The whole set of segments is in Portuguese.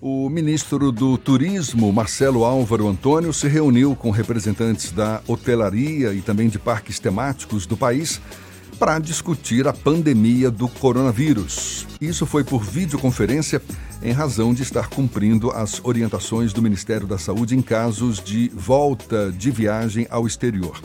O ministro do Turismo, Marcelo Álvaro Antônio, se reuniu com representantes da hotelaria e também de parques temáticos do país para discutir a pandemia do coronavírus. Isso foi por videoconferência em razão de estar cumprindo as orientações do Ministério da Saúde em casos de volta de viagem ao exterior.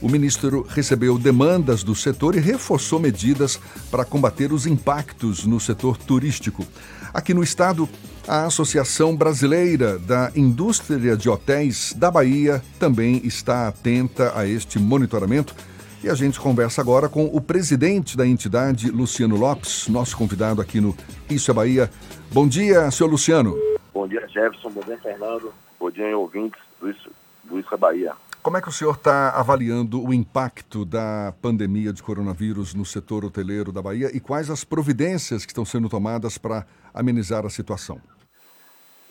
O ministro recebeu demandas do setor e reforçou medidas para combater os impactos no setor turístico. Aqui no estado, a Associação Brasileira da Indústria de Hotéis da Bahia também está atenta a este monitoramento. E a gente conversa agora com o presidente da entidade, Luciano Lopes, nosso convidado aqui no Isso é Bahia. Bom dia, senhor Luciano. Bom dia, Jefferson. Bom dia, Fernando. Bom dia, ouvintes do Isso, do Isso é Bahia. Como é que o senhor está avaliando o impacto da pandemia de coronavírus no setor hoteleiro da Bahia e quais as providências que estão sendo tomadas para amenizar a situação?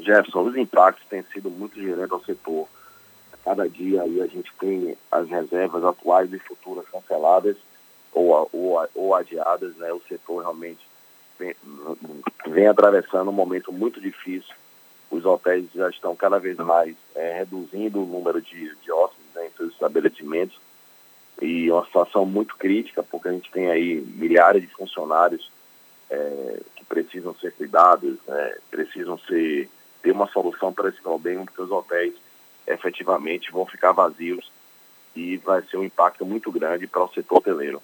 Jefferson, os impactos têm sido muito diretos ao setor. Cada dia aí a gente tem as reservas atuais e futuras canceladas ou, ou, ou adiadas, né? O setor realmente vem, vem atravessando um momento muito difícil. Os hotéis já estão cada vez mais é, reduzindo o número de, de hóspedes né, em seus estabelecimentos e uma situação muito crítica, porque a gente tem aí milhares de funcionários é, que precisam ser cuidados, né, precisam ser ter uma solução para esse problema, porque os hotéis efetivamente vão ficar vazios e vai ser um impacto muito grande para o setor hoteleiro.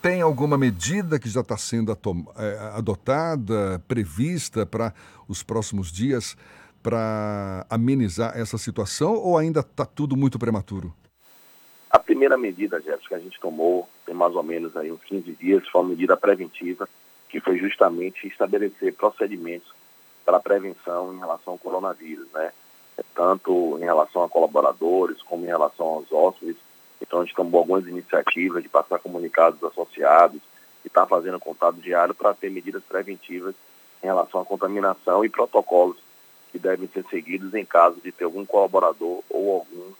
Tem alguma medida que já está sendo é, adotada, prevista para os próximos dias para amenizar essa situação ou ainda está tudo muito prematuro? A primeira medida, Jefferson, que a gente tomou tem mais ou menos aí uns 15 dias, foi uma medida preventiva, que foi justamente estabelecer procedimentos para prevenção em relação ao coronavírus, né? Tanto em relação a colaboradores, como em relação aos hóspedes. Então, a gente tomou algumas iniciativas de passar comunicados associados e está fazendo contato diário para ter medidas preventivas em relação à contaminação e protocolos que devem ser seguidos em caso de ter algum colaborador ou algum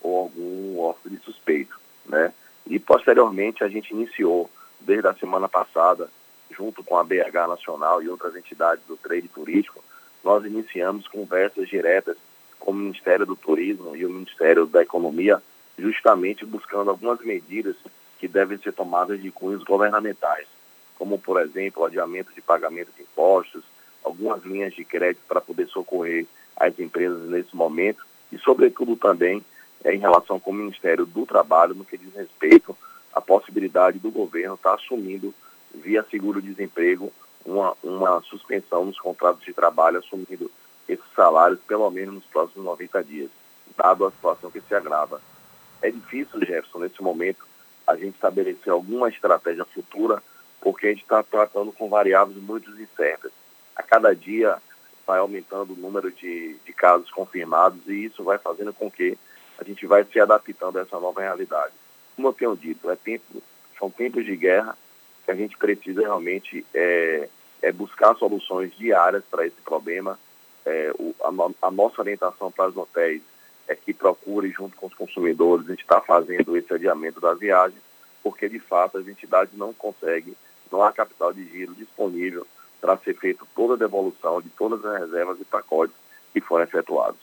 ou algum hóspede suspeito, né? E posteriormente a gente iniciou desde a semana passada, junto com a BH Nacional e outras entidades do trade turístico, nós iniciamos conversas diretas com o Ministério do Turismo e o Ministério da Economia, justamente buscando algumas medidas que devem ser tomadas de cunhos governamentais, como por exemplo adiamento de pagamento de impostos, algumas linhas de crédito para poder socorrer as empresas nesse momento e, sobretudo, também é, em relação com o Ministério do Trabalho no que diz respeito à possibilidade do governo estar tá assumindo, via seguro-desemprego, uma, uma suspensão nos contratos de trabalho, assumindo esses salários pelo menos nos próximos 90 dias, dado a situação que se agrava. É difícil, Jefferson, nesse momento, a gente estabelecer alguma estratégia futura, porque a gente está tratando com variáveis muito incertas a cada dia vai aumentando o número de, de casos confirmados e isso vai fazendo com que a gente vai se adaptando a essa nova realidade. Como eu tenho dito, é tempo, são tempos de guerra que a gente precisa realmente é, é buscar soluções diárias para esse problema. É, o, a, a, nossa orientação para os hotéis é que procure, junto com os consumidores, a gente está fazendo esse adiamento das viagens, porque de fato as entidades não conseguem, não há capital de giro disponível para ser feita toda a devolução de todas as reservas e pacotes que foram efetuados.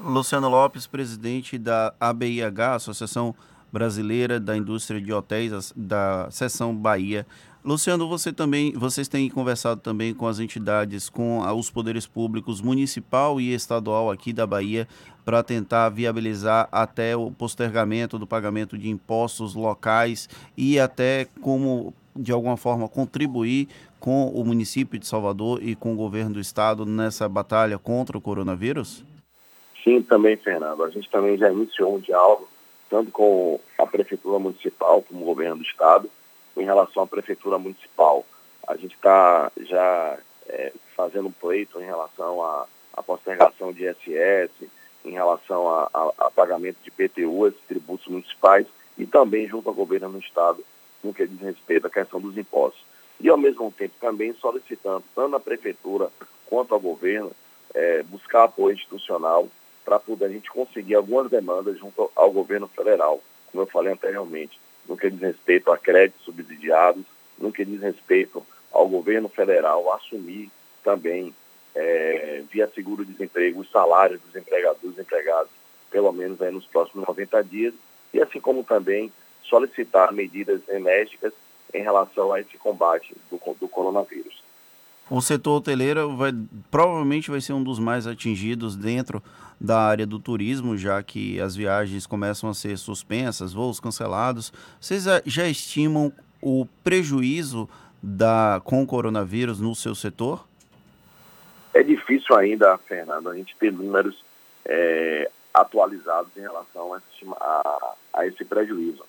Luciano Lopes, presidente da ABIH, Associação Brasileira da Indústria de Hotéis, da Seção Bahia. Luciano, você também, vocês têm conversado também com as entidades, com os poderes públicos municipal e estadual aqui da Bahia para tentar viabilizar até o postergamento do pagamento de impostos locais e até como de alguma forma contribuir com o município de Salvador e com o governo do estado nessa batalha contra o coronavírus? Sim, também, Fernando. A gente também já iniciou um diálogo, tanto com a Prefeitura Municipal como o governo do estado, em relação à Prefeitura Municipal. A gente está já é, fazendo um pleito em relação à, à postergação de ISS, em relação a, a, a pagamento de PTU, tributos municipais, e também junto ao governo do estado, no que diz respeito à questão dos impostos e, ao mesmo tempo, também solicitando, tanto a Prefeitura quanto ao governo, é, buscar apoio institucional para poder a gente conseguir algumas demandas junto ao governo federal, como eu falei anteriormente, no que diz respeito a créditos subsidiados, no que diz respeito ao governo federal assumir também é, via seguro-desemprego, os salários dos empregados, dos empregados, pelo menos aí nos próximos 90 dias, e assim como também solicitar medidas enérgicas em relação a esse combate do, do coronavírus. O setor hoteleiro vai, provavelmente vai ser um dos mais atingidos dentro da área do turismo, já que as viagens começam a ser suspensas, voos cancelados. Vocês já estimam o prejuízo da, com o coronavírus no seu setor? É difícil ainda, Fernando, a gente ter números é, atualizados em relação a, a, a, esse prejuízo,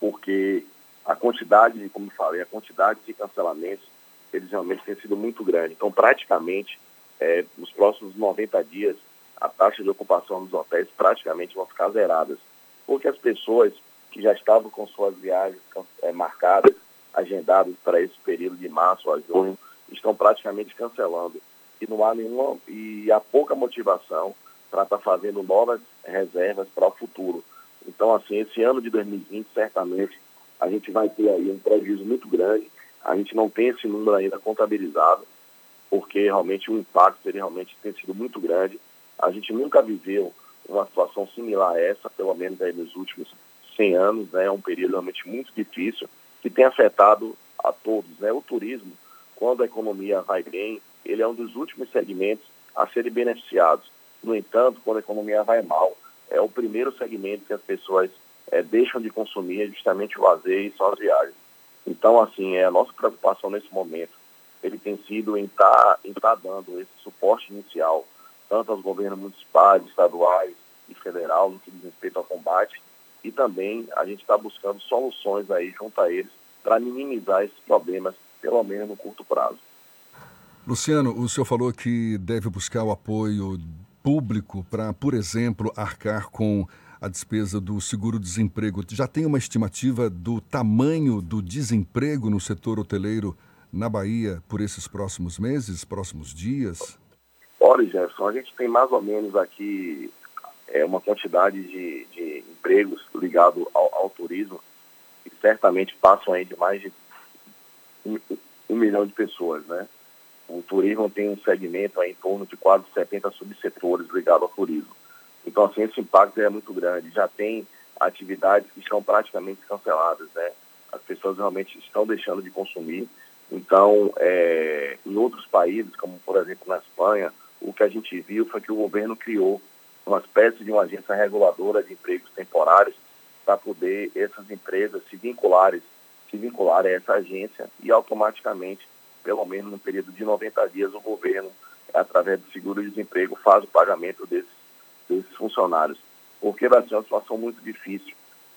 porque a quantidade, como falei, a quantidade de cancelamentos, eles realmente têm sido muito grande. Então, praticamente, é, nos próximos 90 dias, a taxa de ocupação dos hotéis praticamente vão ficar zeradas, porque as pessoas que já estavam com suas viagens é, marcadas, agendadas para esse período de março a junho, estão praticamente cancelando e não há nenhuma e há pouca motivação para estar tá fazendo novas reservas para o futuro. Então, assim, esse ano de 2020, certamente, a gente vai ter aí um prejuízo muito grande. A gente não tem esse número ainda contabilizado, porque realmente o impacto ele realmente tem sido muito grande. A gente nunca viveu uma situação similar a essa, pelo menos aí nos últimos 100 anos, né? É um período realmente muito difícil, que tem afetado a todos, né? O turismo, quando a economia vai bem, ele é um dos últimos segmentos a serem beneficiados. No entanto, quando a economia vai mal, é o primeiro segmento que as pessoas é, deixam de consumir é justamente o lazer e só as viagens. Então, assim, é a nossa preocupação nesse momento, ele tem sido em estar tá, tá dando esse suporte inicial, tanto aos governos municipais, estaduais e federal, no que diz respeito ao combate, e também a gente está buscando soluções aí junto a eles para minimizar esses problemas, pelo menos no curto prazo. Luciano, o senhor falou que deve buscar o apoio público para, por exemplo, arcar com a despesa do seguro-desemprego. Já tem uma estimativa do tamanho do desemprego no setor hoteleiro na Bahia por esses próximos meses, próximos dias? Olha, Jefferson, a gente tem mais ou menos aqui é, uma quantidade de, de empregos ligados ao, ao, turismo que certamente passam aí de mais de um, um milhão de pessoas, né? O turismo tem um segmento aí em torno de quase 70 subsetores ligados ao turismo. Então, assim, esse impacto é muito grande. Já tem atividades que estão praticamente canceladas, né? As pessoas realmente estão deixando de consumir. Então, é, em outros países, como por exemplo na Espanha, o que a gente viu foi que o governo criou uma espécie de uma agência reguladora de empregos temporários para poder essas empresas se vincularem, se vincularem a essa agência e automaticamente pelo menos no período de 90 dias, o governo, através do seguro-desemprego, faz o pagamento desses, desses funcionários. Porque vai ser uma situação muito difícil.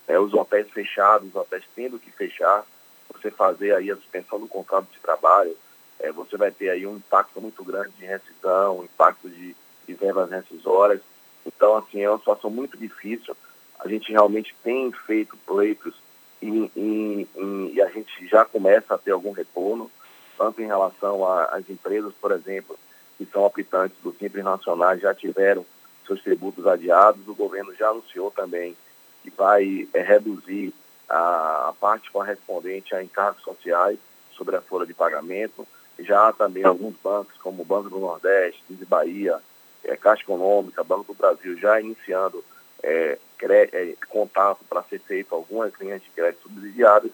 É, os hotéis fechados, os hotéis tendo que fechar, você fazer aí a suspensão do contrato de trabalho, é, você vai ter aí um impacto muito grande de rescisão, um impacto de, de verbas rescisórias. Então, assim, é uma situação muito difícil. A gente realmente tem feito pleitos e, e, e, e a gente já começa a ter algum retorno tanto em relação às empresas, por exemplo, que são optantes do Simples Nacional, já tiveram seus tributos adiados. O governo já anunciou também que vai é, reduzir a, a, parte correspondente a encargos sociais sobre a folha de pagamento. Já há também alguns bancos, como o Banco do Nordeste, de Bahia, é, Caixa Econômica, Banco do Brasil, já iniciando é, é, contato para ser feito algumas linhas de crédito subsidiadas.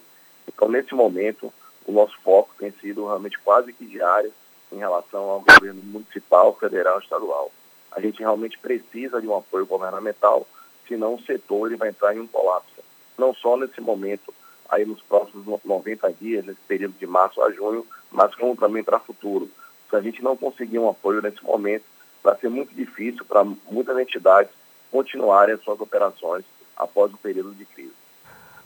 Então, nesse momento, o nosso foco tem sido realmente quase que diário em relação ao governo municipal, federal e estadual. A gente realmente precisa de um apoio governamental, senão o setor ele vai entrar em um colapso. Não só nesse momento, aí nos próximos 90 dias, nesse período de março a junho, mas como também para o futuro. Se a gente não conseguir um apoio nesse momento, vai ser muito difícil para muitas entidades continuarem as suas operações após o período de crise.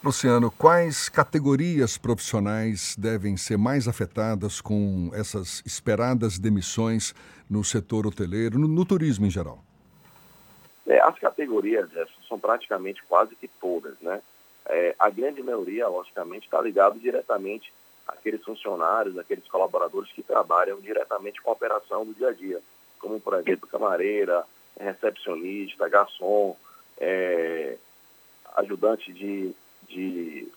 Luciano, quais categorias profissionais devem ser mais afetadas com essas esperadas demissões no setor hoteleiro, no, no turismo em geral? É, as categorias são praticamente quase que todas, né? É, a grande maioria, logicamente, está ligado diretamente àqueles funcionários, àqueles colaboradores que trabalham diretamente com a operação do dia a dia, como, por exemplo, camareira, recepcionista, garçom, é, ajudante de de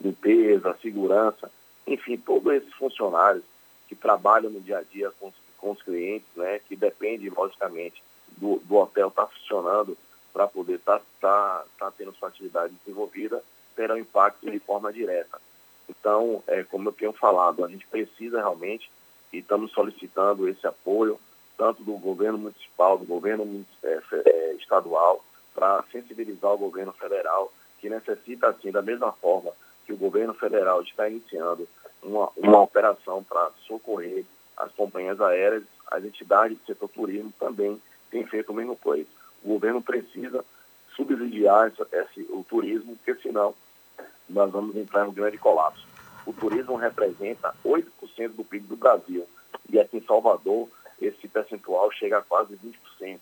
limpeza, segurança, enfim, todos esses funcionários que trabalham no dia a dia com, com os clientes, né, que depende, logicamente, do, do hotel estar tá funcionando para poder estar tá, tá, tá tendo sua atividade desenvolvida, terá um impacto de forma direta. Então, é, como eu tenho falado, a gente precisa realmente e estamos solicitando esse apoio, tanto do governo municipal, do governo é, é, estadual, para sensibilizar o governo federal, que necessita, assim, da mesma forma que o governo federal está iniciando uma, uma operação para socorrer as companhias aéreas, as entidades do setor turismo também têm feito o mesmo coisa. O governo precisa subsidiar essa, esse, o turismo, porque senão nós vamos entrar em um grande colapso. O turismo representa 8% do PIB do Brasil e aqui em Salvador esse percentual chega a quase 20%.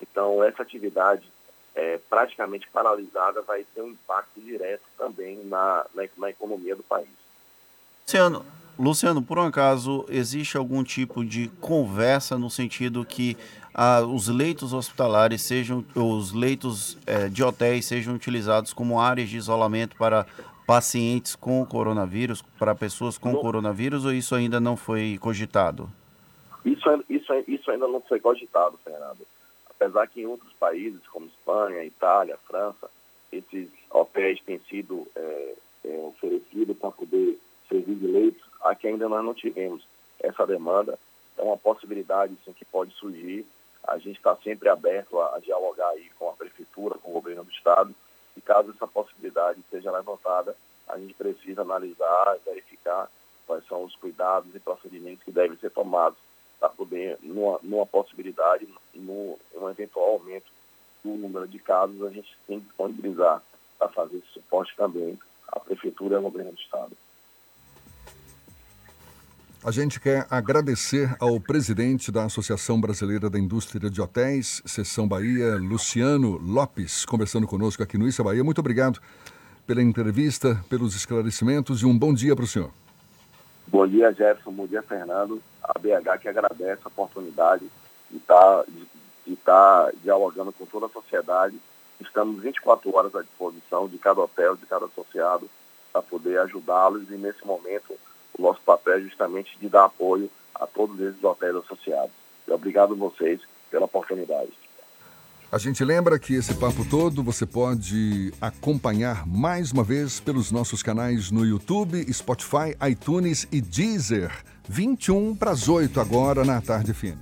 Então, essa atividade é, praticamente paralisada vai ter um impacto direto também na, na, na economia do país. Luciano, Luciano, por um acaso, existe algum tipo de conversa no sentido que ah, os leitos hospitalares sejam, os leitos é, de hotéis sejam utilizados como áreas de isolamento para pacientes com coronavírus, para pessoas com não. coronavírus, ou isso ainda não foi cogitado? Isso, isso, isso ainda não foi cogitado, Fernando. Apesar que em outros países, como Espanha, Itália, França, esses hotéis têm sido é, é, oferecidos para poder servir de leitos, aqui ainda nós não tivemos essa demanda. É uma possibilidade sim, que pode surgir. A gente está sempre aberto a, a dialogar aí com a prefeitura, com o governo do estado, e caso essa possibilidade seja levantada, a gente precisa analisar verificar quais são os cuidados e procedimentos que devem ser tomados para poder, numa, numa possibilidade, num, um eventual aumento do número de casos, a gente tem que disponibilizar para fazer esse suporte também à Prefeitura e ao Governo do Estado. A gente quer agradecer ao presidente da Associação Brasileira da Indústria de Hotéis, Seção Bahia, Luciano Lopes, conversando conosco aqui no Issa Bahia. Muito obrigado pela entrevista, pelos esclarecimentos e um bom dia para o senhor. Bom dia, Jefferson. Bom dia, Fernando. A BH que agradece a oportunidade de estar, tá, de, de estar tá dialogando com toda a sociedade. Estamos 24 horas à disposição de cada hotel, de cada associado, para poder ajudá-los e, nesse momento, o nosso papel é justamente de dar apoio a todos esses hotéis associados. E obrigado a vocês pela oportunidade. A gente lembra que esse papo todo você pode acompanhar mais uma vez pelos nossos canais no YouTube, Spotify, iTunes e Deezer. 21 para as 8 agora na tarde fina.